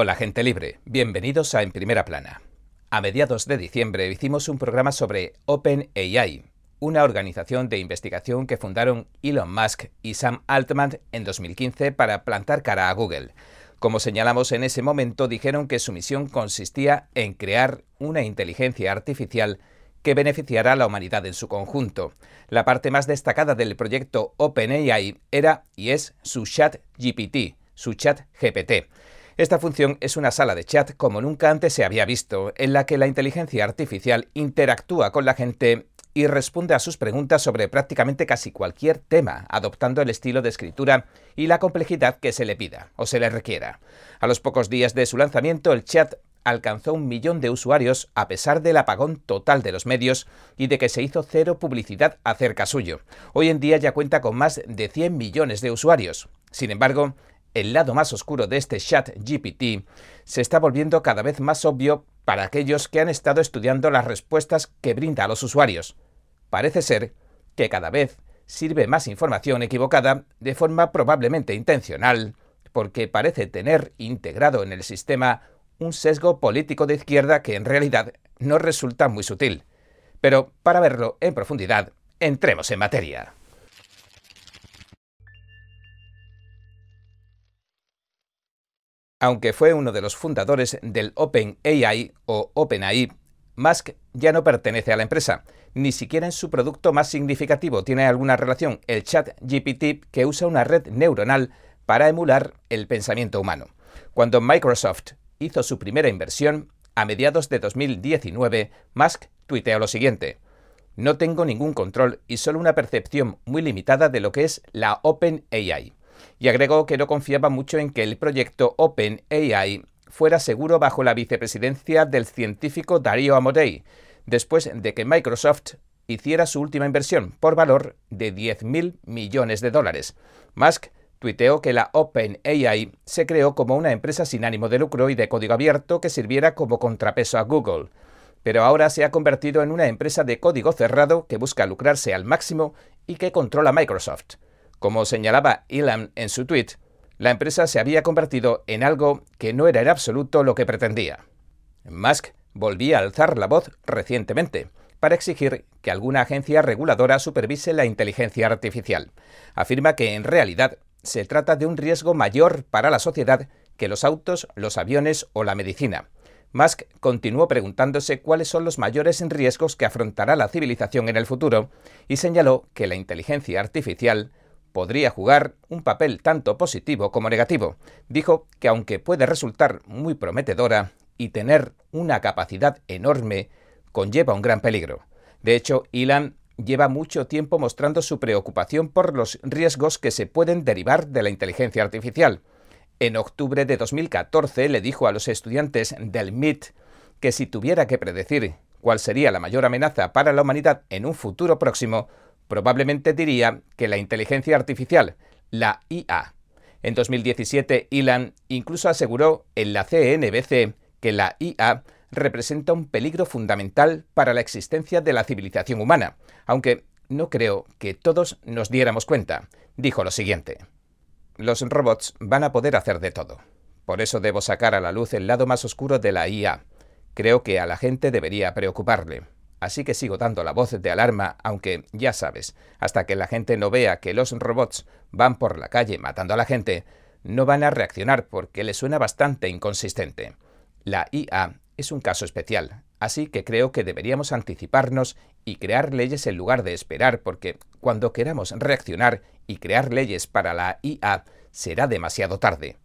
Hola gente libre, bienvenidos a En Primera Plana. A mediados de diciembre hicimos un programa sobre OpenAI, una organización de investigación que fundaron Elon Musk y Sam Altman en 2015 para plantar cara a Google. Como señalamos en ese momento, dijeron que su misión consistía en crear una inteligencia artificial que beneficiara a la humanidad en su conjunto. La parte más destacada del proyecto OpenAI era y es su chat GPT, su chat GPT. Esta función es una sala de chat como nunca antes se había visto, en la que la inteligencia artificial interactúa con la gente y responde a sus preguntas sobre prácticamente casi cualquier tema, adoptando el estilo de escritura y la complejidad que se le pida o se le requiera. A los pocos días de su lanzamiento, el chat alcanzó un millón de usuarios a pesar del apagón total de los medios y de que se hizo cero publicidad acerca suyo. Hoy en día ya cuenta con más de 100 millones de usuarios. Sin embargo, el lado más oscuro de este chat GPT se está volviendo cada vez más obvio para aquellos que han estado estudiando las respuestas que brinda a los usuarios. Parece ser que cada vez sirve más información equivocada de forma probablemente intencional, porque parece tener integrado en el sistema un sesgo político de izquierda que en realidad no resulta muy sutil. Pero para verlo en profundidad, entremos en materia. Aunque fue uno de los fundadores del OpenAI o OpenAI, Musk ya no pertenece a la empresa. Ni siquiera en su producto más significativo tiene alguna relación el chat GPT que usa una red neuronal para emular el pensamiento humano. Cuando Microsoft hizo su primera inversión, a mediados de 2019, Musk tuiteó lo siguiente. No tengo ningún control y solo una percepción muy limitada de lo que es la OpenAI y agregó que no confiaba mucho en que el proyecto OpenAI fuera seguro bajo la vicepresidencia del científico Darío Amodei, después de que Microsoft hiciera su última inversión por valor de 10.000 millones de dólares. Musk tuiteó que la OpenAI se creó como una empresa sin ánimo de lucro y de código abierto que sirviera como contrapeso a Google, pero ahora se ha convertido en una empresa de código cerrado que busca lucrarse al máximo y que controla Microsoft. Como señalaba Elon en su tweet, la empresa se había convertido en algo que no era en absoluto lo que pretendía. Musk volvía a alzar la voz recientemente para exigir que alguna agencia reguladora supervise la inteligencia artificial. Afirma que en realidad se trata de un riesgo mayor para la sociedad que los autos, los aviones o la medicina. Musk continuó preguntándose cuáles son los mayores riesgos que afrontará la civilización en el futuro y señaló que la inteligencia artificial podría jugar un papel tanto positivo como negativo. Dijo que aunque puede resultar muy prometedora y tener una capacidad enorme, conlleva un gran peligro. De hecho, Elon lleva mucho tiempo mostrando su preocupación por los riesgos que se pueden derivar de la inteligencia artificial. En octubre de 2014 le dijo a los estudiantes del MIT que si tuviera que predecir cuál sería la mayor amenaza para la humanidad en un futuro próximo, probablemente diría que la inteligencia artificial, la IA. En 2017, Elon incluso aseguró en la CNBC que la IA representa un peligro fundamental para la existencia de la civilización humana, aunque no creo que todos nos diéramos cuenta. Dijo lo siguiente. Los robots van a poder hacer de todo. Por eso debo sacar a la luz el lado más oscuro de la IA. Creo que a la gente debería preocuparle. Así que sigo dando la voz de alarma, aunque ya sabes, hasta que la gente no vea que los robots van por la calle matando a la gente, no van a reaccionar porque les suena bastante inconsistente. La IA es un caso especial, así que creo que deberíamos anticiparnos y crear leyes en lugar de esperar, porque cuando queramos reaccionar y crear leyes para la IA será demasiado tarde.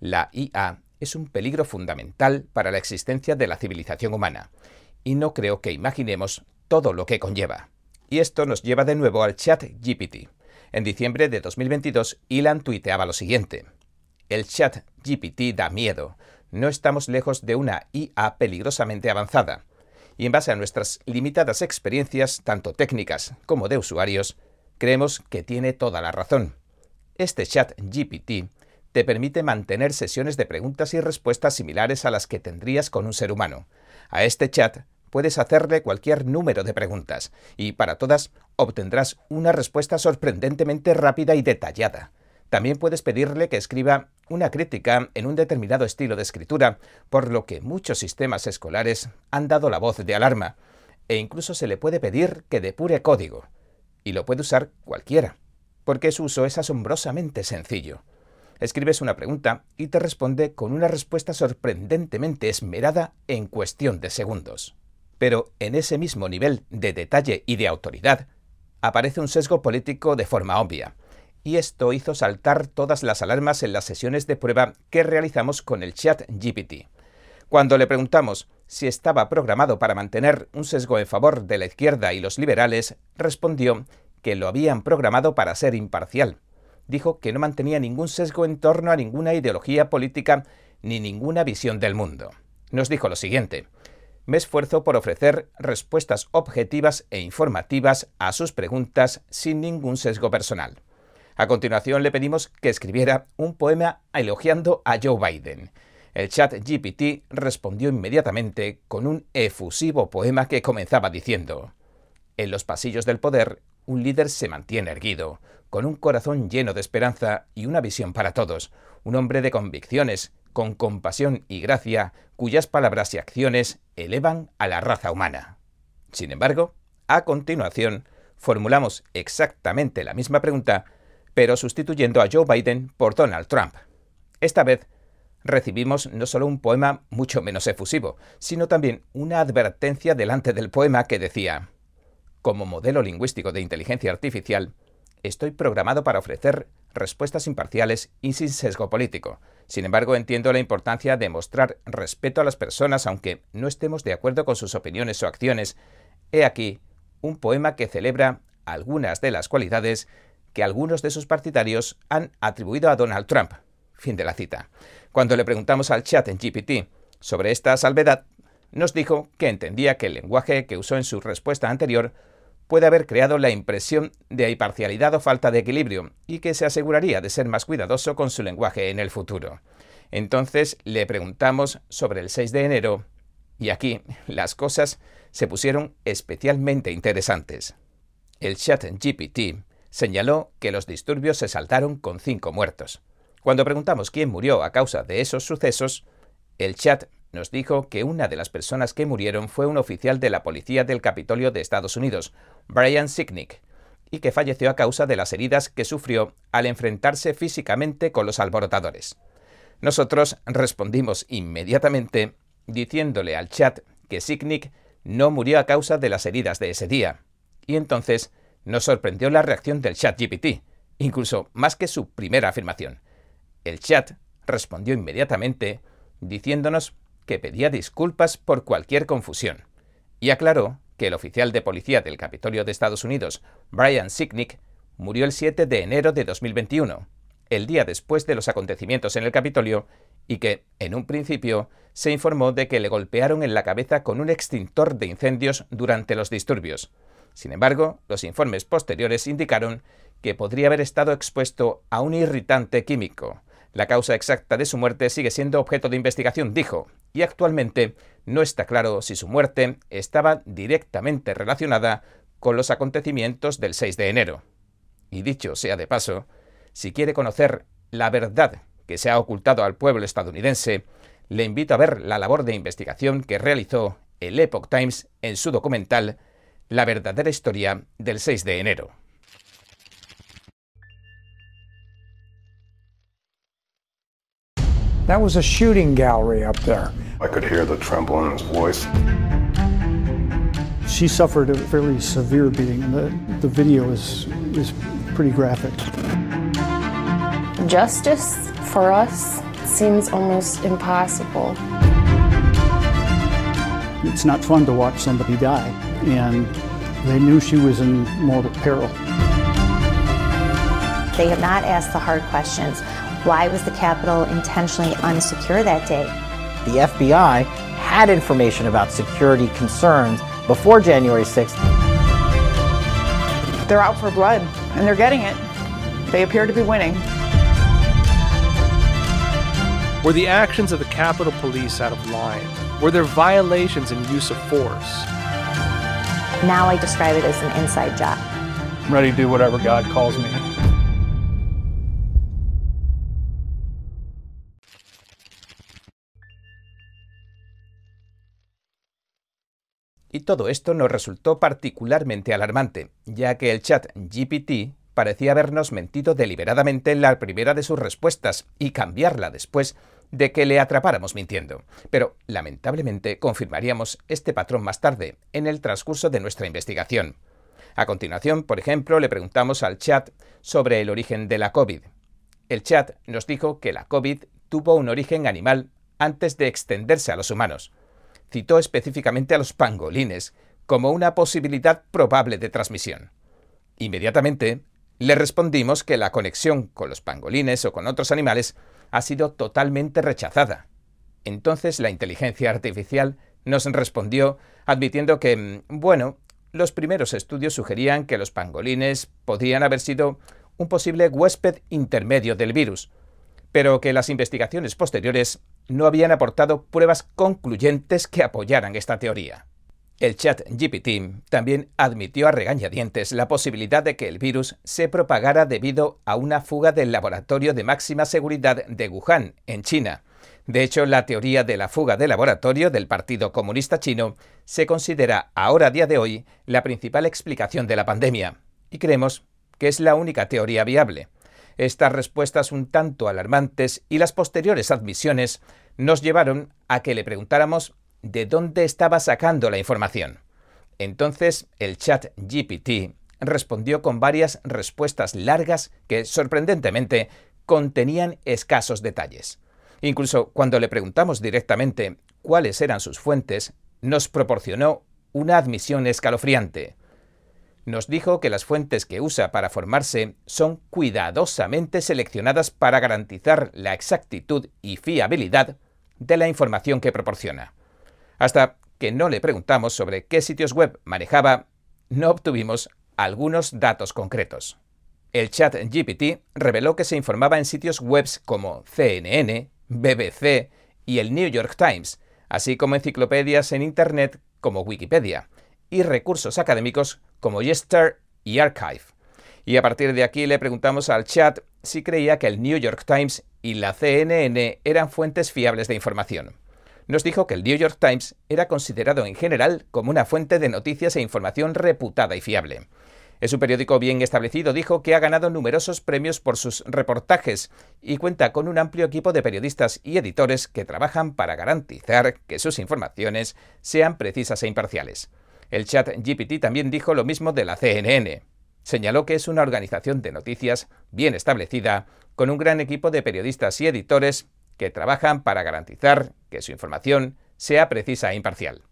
La IA es un peligro fundamental para la existencia de la civilización humana y no creo que imaginemos todo lo que conlleva. Y esto nos lleva de nuevo al chat GPT. En diciembre de 2022, Elon tuiteaba lo siguiente. El chat GPT da miedo. No estamos lejos de una IA peligrosamente avanzada. Y en base a nuestras limitadas experiencias, tanto técnicas como de usuarios, creemos que tiene toda la razón. Este chat GPT te permite mantener sesiones de preguntas y respuestas similares a las que tendrías con un ser humano. A este chat puedes hacerle cualquier número de preguntas y para todas obtendrás una respuesta sorprendentemente rápida y detallada. También puedes pedirle que escriba una crítica en un determinado estilo de escritura, por lo que muchos sistemas escolares han dado la voz de alarma, e incluso se le puede pedir que depure código, y lo puede usar cualquiera, porque su uso es asombrosamente sencillo. Escribes una pregunta y te responde con una respuesta sorprendentemente esmerada en cuestión de segundos. Pero en ese mismo nivel de detalle y de autoridad, aparece un sesgo político de forma obvia y esto hizo saltar todas las alarmas en las sesiones de prueba que realizamos con el chat GPT. Cuando le preguntamos si estaba programado para mantener un sesgo en favor de la izquierda y los liberales, respondió que lo habían programado para ser imparcial. Dijo que no mantenía ningún sesgo en torno a ninguna ideología política ni ninguna visión del mundo. Nos dijo lo siguiente. Me esfuerzo por ofrecer respuestas objetivas e informativas a sus preguntas sin ningún sesgo personal. A continuación le pedimos que escribiera un poema elogiando a Joe Biden. El chat GPT respondió inmediatamente con un efusivo poema que comenzaba diciendo, En los pasillos del poder, un líder se mantiene erguido, con un corazón lleno de esperanza y una visión para todos, un hombre de convicciones, con compasión y gracia, cuyas palabras y acciones elevan a la raza humana. Sin embargo, a continuación, formulamos exactamente la misma pregunta pero sustituyendo a Joe Biden por Donald Trump. Esta vez recibimos no solo un poema mucho menos efusivo, sino también una advertencia delante del poema que decía, como modelo lingüístico de inteligencia artificial, estoy programado para ofrecer respuestas imparciales y sin sesgo político. Sin embargo, entiendo la importancia de mostrar respeto a las personas aunque no estemos de acuerdo con sus opiniones o acciones. He aquí un poema que celebra algunas de las cualidades que algunos de sus partidarios han atribuido a Donald Trump. Fin de la cita. Cuando le preguntamos al chat en GPT sobre esta salvedad, nos dijo que entendía que el lenguaje que usó en su respuesta anterior puede haber creado la impresión de imparcialidad o falta de equilibrio y que se aseguraría de ser más cuidadoso con su lenguaje en el futuro. Entonces le preguntamos sobre el 6 de enero y aquí las cosas se pusieron especialmente interesantes. El chat GPT señaló que los disturbios se saltaron con cinco muertos. Cuando preguntamos quién murió a causa de esos sucesos, el chat nos dijo que una de las personas que murieron fue un oficial de la policía del Capitolio de Estados Unidos, Brian Sicknick, y que falleció a causa de las heridas que sufrió al enfrentarse físicamente con los alborotadores. Nosotros respondimos inmediatamente diciéndole al chat que Sicknick no murió a causa de las heridas de ese día, y entonces nos sorprendió la reacción del chat GPT, incluso más que su primera afirmación. El chat respondió inmediatamente diciéndonos que pedía disculpas por cualquier confusión y aclaró que el oficial de policía del Capitolio de Estados Unidos, Brian Sicknick, murió el 7 de enero de 2021, el día después de los acontecimientos en el Capitolio, y que, en un principio, se informó de que le golpearon en la cabeza con un extintor de incendios durante los disturbios. Sin embargo, los informes posteriores indicaron que podría haber estado expuesto a un irritante químico. La causa exacta de su muerte sigue siendo objeto de investigación, dijo, y actualmente no está claro si su muerte estaba directamente relacionada con los acontecimientos del 6 de enero. Y dicho sea de paso, si quiere conocer la verdad que se ha ocultado al pueblo estadounidense, le invito a ver la labor de investigación que realizó el Epoch Times en su documental la verdadera historia del 6 de enero. That was a shooting gallery up there. I could hear the tremble in his voice. She suffered a fairly severe beating. The, the video is, is pretty graphic. Justice for us seems almost impossible. It's not fun to watch somebody die, and they knew she was in mortal peril. They have not asked the hard questions. Why was the Capitol intentionally unsecure that day? The FBI had information about security concerns before January 6th. They're out for blood, and they're getting it. They appear to be winning. Were the actions of the Capitol Police out of line? Were there violations in use of force? Now I describe it as an inside job. I'm ready to do whatever God calls me. Y todo esto nos resultó particularmente alarmante, ya que el chat GPT parecía habernos mentido deliberadamente en la primera de sus respuestas y cambiarla después de que le atrapáramos mintiendo. Pero, lamentablemente, confirmaríamos este patrón más tarde, en el transcurso de nuestra investigación. A continuación, por ejemplo, le preguntamos al chat sobre el origen de la COVID. El chat nos dijo que la COVID tuvo un origen animal antes de extenderse a los humanos. Citó específicamente a los pangolines como una posibilidad probable de transmisión. Inmediatamente le respondimos que la conexión con los pangolines o con otros animales ha sido totalmente rechazada. Entonces la inteligencia artificial nos respondió admitiendo que, mm, bueno, los primeros estudios sugerían que los pangolines podrían haber sido un posible huésped intermedio del virus, pero que las investigaciones posteriores no habían aportado pruebas concluyentes que apoyaran esta teoría. El chat GPT también admitió a regañadientes la posibilidad de que el virus se propagara debido a una fuga del laboratorio de máxima seguridad de Wuhan, en China. De hecho, la teoría de la fuga de laboratorio del Partido Comunista Chino se considera ahora a día de hoy la principal explicación de la pandemia, y creemos que es la única teoría viable. Estas respuestas un tanto alarmantes y las posteriores admisiones nos llevaron a que le preguntáramos de dónde estaba sacando la información. Entonces el chat GPT respondió con varias respuestas largas que, sorprendentemente, contenían escasos detalles. Incluso cuando le preguntamos directamente cuáles eran sus fuentes, nos proporcionó una admisión escalofriante. Nos dijo que las fuentes que usa para formarse son cuidadosamente seleccionadas para garantizar la exactitud y fiabilidad de la información que proporciona. Hasta que no le preguntamos sobre qué sitios web manejaba, no obtuvimos algunos datos concretos. El chat GPT reveló que se informaba en sitios web como CNN, BBC y el New York Times, así como enciclopedias en Internet como Wikipedia, y recursos académicos como Yester y Archive. Y a partir de aquí le preguntamos al chat si creía que el New York Times y la CNN eran fuentes fiables de información nos dijo que el New York Times era considerado en general como una fuente de noticias e información reputada y fiable. Es un periódico bien establecido, dijo que ha ganado numerosos premios por sus reportajes y cuenta con un amplio equipo de periodistas y editores que trabajan para garantizar que sus informaciones sean precisas e imparciales. El chat GPT también dijo lo mismo de la CNN. Señaló que es una organización de noticias bien establecida, con un gran equipo de periodistas y editores que trabajan para garantizar que su información sea precisa e imparcial.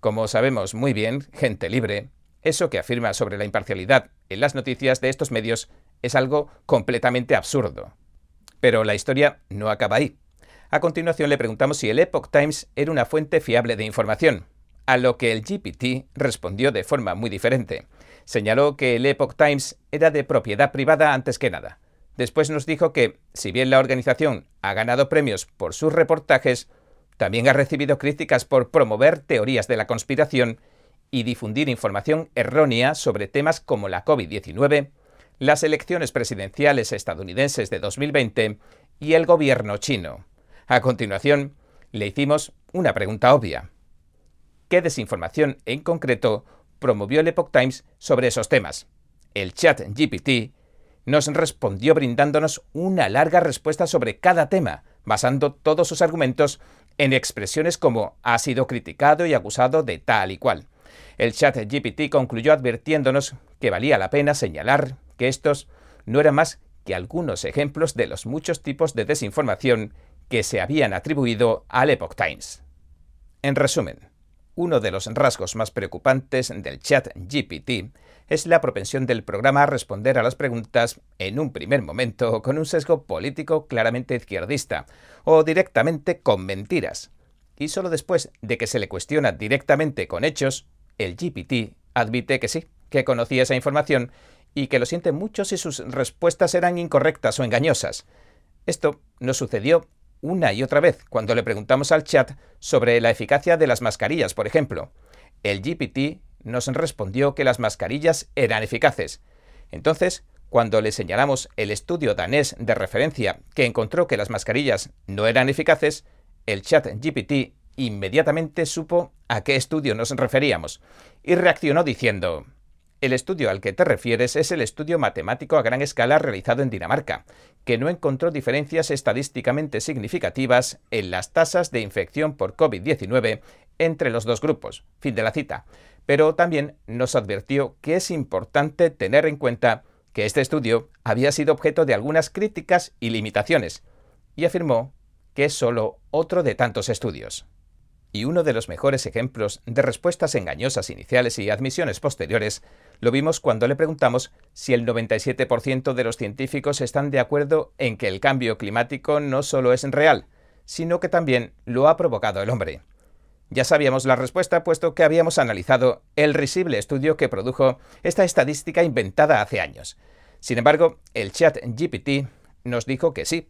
Como sabemos muy bien, gente libre, eso que afirma sobre la imparcialidad en las noticias de estos medios es algo completamente absurdo. Pero la historia no acaba ahí. A continuación le preguntamos si el Epoch Times era una fuente fiable de información, a lo que el GPT respondió de forma muy diferente. Señaló que el Epoch Times era de propiedad privada antes que nada, Después nos dijo que, si bien la organización ha ganado premios por sus reportajes, también ha recibido críticas por promover teorías de la conspiración y difundir información errónea sobre temas como la COVID-19, las elecciones presidenciales estadounidenses de 2020 y el gobierno chino. A continuación, le hicimos una pregunta obvia. ¿Qué desinformación en concreto promovió el Epoch Times sobre esos temas? El chat GPT nos respondió brindándonos una larga respuesta sobre cada tema, basando todos sus argumentos en expresiones como ha sido criticado y acusado de tal y cual. El chat GPT concluyó advirtiéndonos que valía la pena señalar que estos no eran más que algunos ejemplos de los muchos tipos de desinformación que se habían atribuido al Epoch Times. En resumen, uno de los rasgos más preocupantes del chat GPT es la propensión del programa a responder a las preguntas en un primer momento con un sesgo político claramente izquierdista o directamente con mentiras. Y solo después de que se le cuestiona directamente con hechos, el GPT admite que sí, que conocía esa información y que lo siente mucho si sus respuestas eran incorrectas o engañosas. Esto no sucedió una y otra vez cuando le preguntamos al chat sobre la eficacia de las mascarillas, por ejemplo. El GPT nos respondió que las mascarillas eran eficaces. Entonces, cuando le señalamos el estudio danés de referencia que encontró que las mascarillas no eran eficaces, el chat GPT inmediatamente supo a qué estudio nos referíamos y reaccionó diciendo el estudio al que te refieres es el estudio matemático a gran escala realizado en Dinamarca, que no encontró diferencias estadísticamente significativas en las tasas de infección por COVID-19 entre los dos grupos. Fin de la cita. Pero también nos advirtió que es importante tener en cuenta que este estudio había sido objeto de algunas críticas y limitaciones, y afirmó que es solo otro de tantos estudios. Y uno de los mejores ejemplos de respuestas engañosas iniciales y admisiones posteriores lo vimos cuando le preguntamos si el 97% de los científicos están de acuerdo en que el cambio climático no solo es real, sino que también lo ha provocado el hombre. Ya sabíamos la respuesta puesto que habíamos analizado el risible estudio que produjo esta estadística inventada hace años. Sin embargo, el chat GPT nos dijo que sí,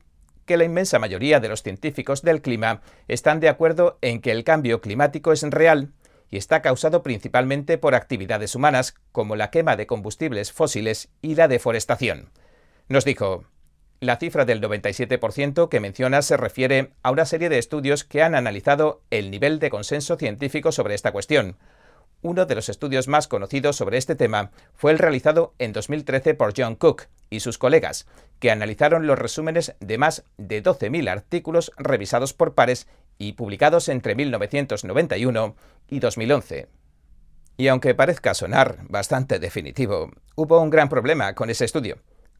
que la inmensa mayoría de los científicos del clima están de acuerdo en que el cambio climático es real y está causado principalmente por actividades humanas como la quema de combustibles fósiles y la deforestación. Nos dijo, la cifra del 97% que menciona se refiere a una serie de estudios que han analizado el nivel de consenso científico sobre esta cuestión. Uno de los estudios más conocidos sobre este tema fue el realizado en 2013 por John Cook y sus colegas, que analizaron los resúmenes de más de 12.000 artículos revisados por pares y publicados entre 1991 y 2011. Y aunque parezca sonar bastante definitivo, hubo un gran problema con ese estudio.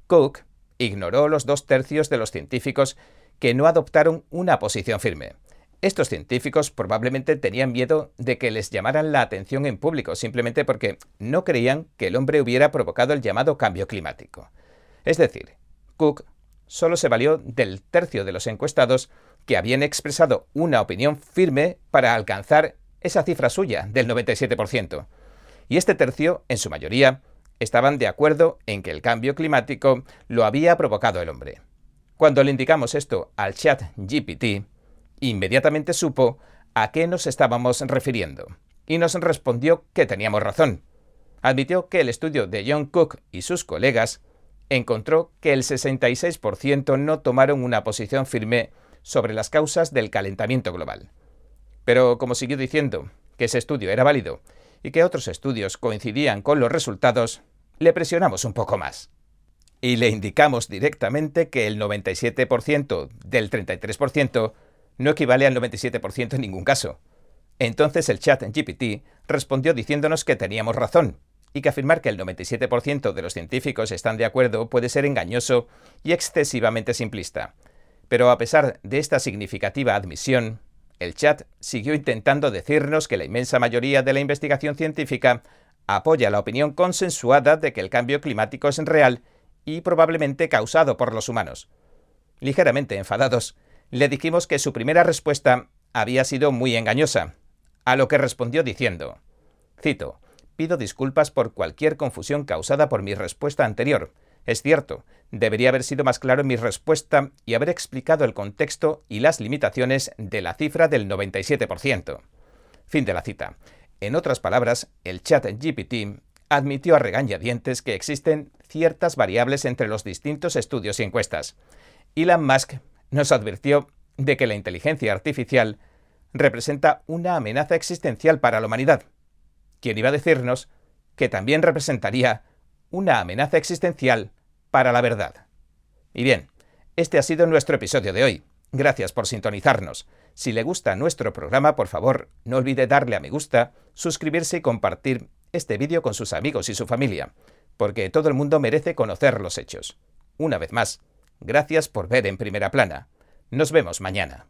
Cook ignoró los dos tercios de los científicos que no adoptaron una posición firme. Estos científicos probablemente tenían miedo de que les llamaran la atención en público simplemente porque no creían que el hombre hubiera provocado el llamado cambio climático. Es decir, Cook solo se valió del tercio de los encuestados que habían expresado una opinión firme para alcanzar esa cifra suya del 97%. Y este tercio, en su mayoría, estaban de acuerdo en que el cambio climático lo había provocado el hombre. Cuando le indicamos esto al chat GPT, inmediatamente supo a qué nos estábamos refiriendo y nos respondió que teníamos razón. Admitió que el estudio de John Cook y sus colegas encontró que el 66% no tomaron una posición firme sobre las causas del calentamiento global. Pero como siguió diciendo que ese estudio era válido y que otros estudios coincidían con los resultados, le presionamos un poco más. Y le indicamos directamente que el 97% del 33% no equivale al 97% en ningún caso. Entonces el chat en GPT respondió diciéndonos que teníamos razón y que afirmar que el 97% de los científicos están de acuerdo puede ser engañoso y excesivamente simplista. Pero a pesar de esta significativa admisión, el chat siguió intentando decirnos que la inmensa mayoría de la investigación científica apoya la opinión consensuada de que el cambio climático es real y probablemente causado por los humanos. Ligeramente enfadados, le dijimos que su primera respuesta había sido muy engañosa, a lo que respondió diciendo, cito, pido disculpas por cualquier confusión causada por mi respuesta anterior. Es cierto, debería haber sido más claro en mi respuesta y haber explicado el contexto y las limitaciones de la cifra del 97%. Fin de la cita. En otras palabras, el chat GPT admitió a regañadientes que existen ciertas variables entre los distintos estudios y encuestas. Elon Musk nos advirtió de que la inteligencia artificial representa una amenaza existencial para la humanidad, quien iba a decirnos que también representaría una amenaza existencial para la verdad. Y bien, este ha sido nuestro episodio de hoy. Gracias por sintonizarnos. Si le gusta nuestro programa, por favor, no olvide darle a me gusta, suscribirse y compartir este vídeo con sus amigos y su familia, porque todo el mundo merece conocer los hechos. Una vez más, gracias por ver en primera plana. Nos vemos mañana.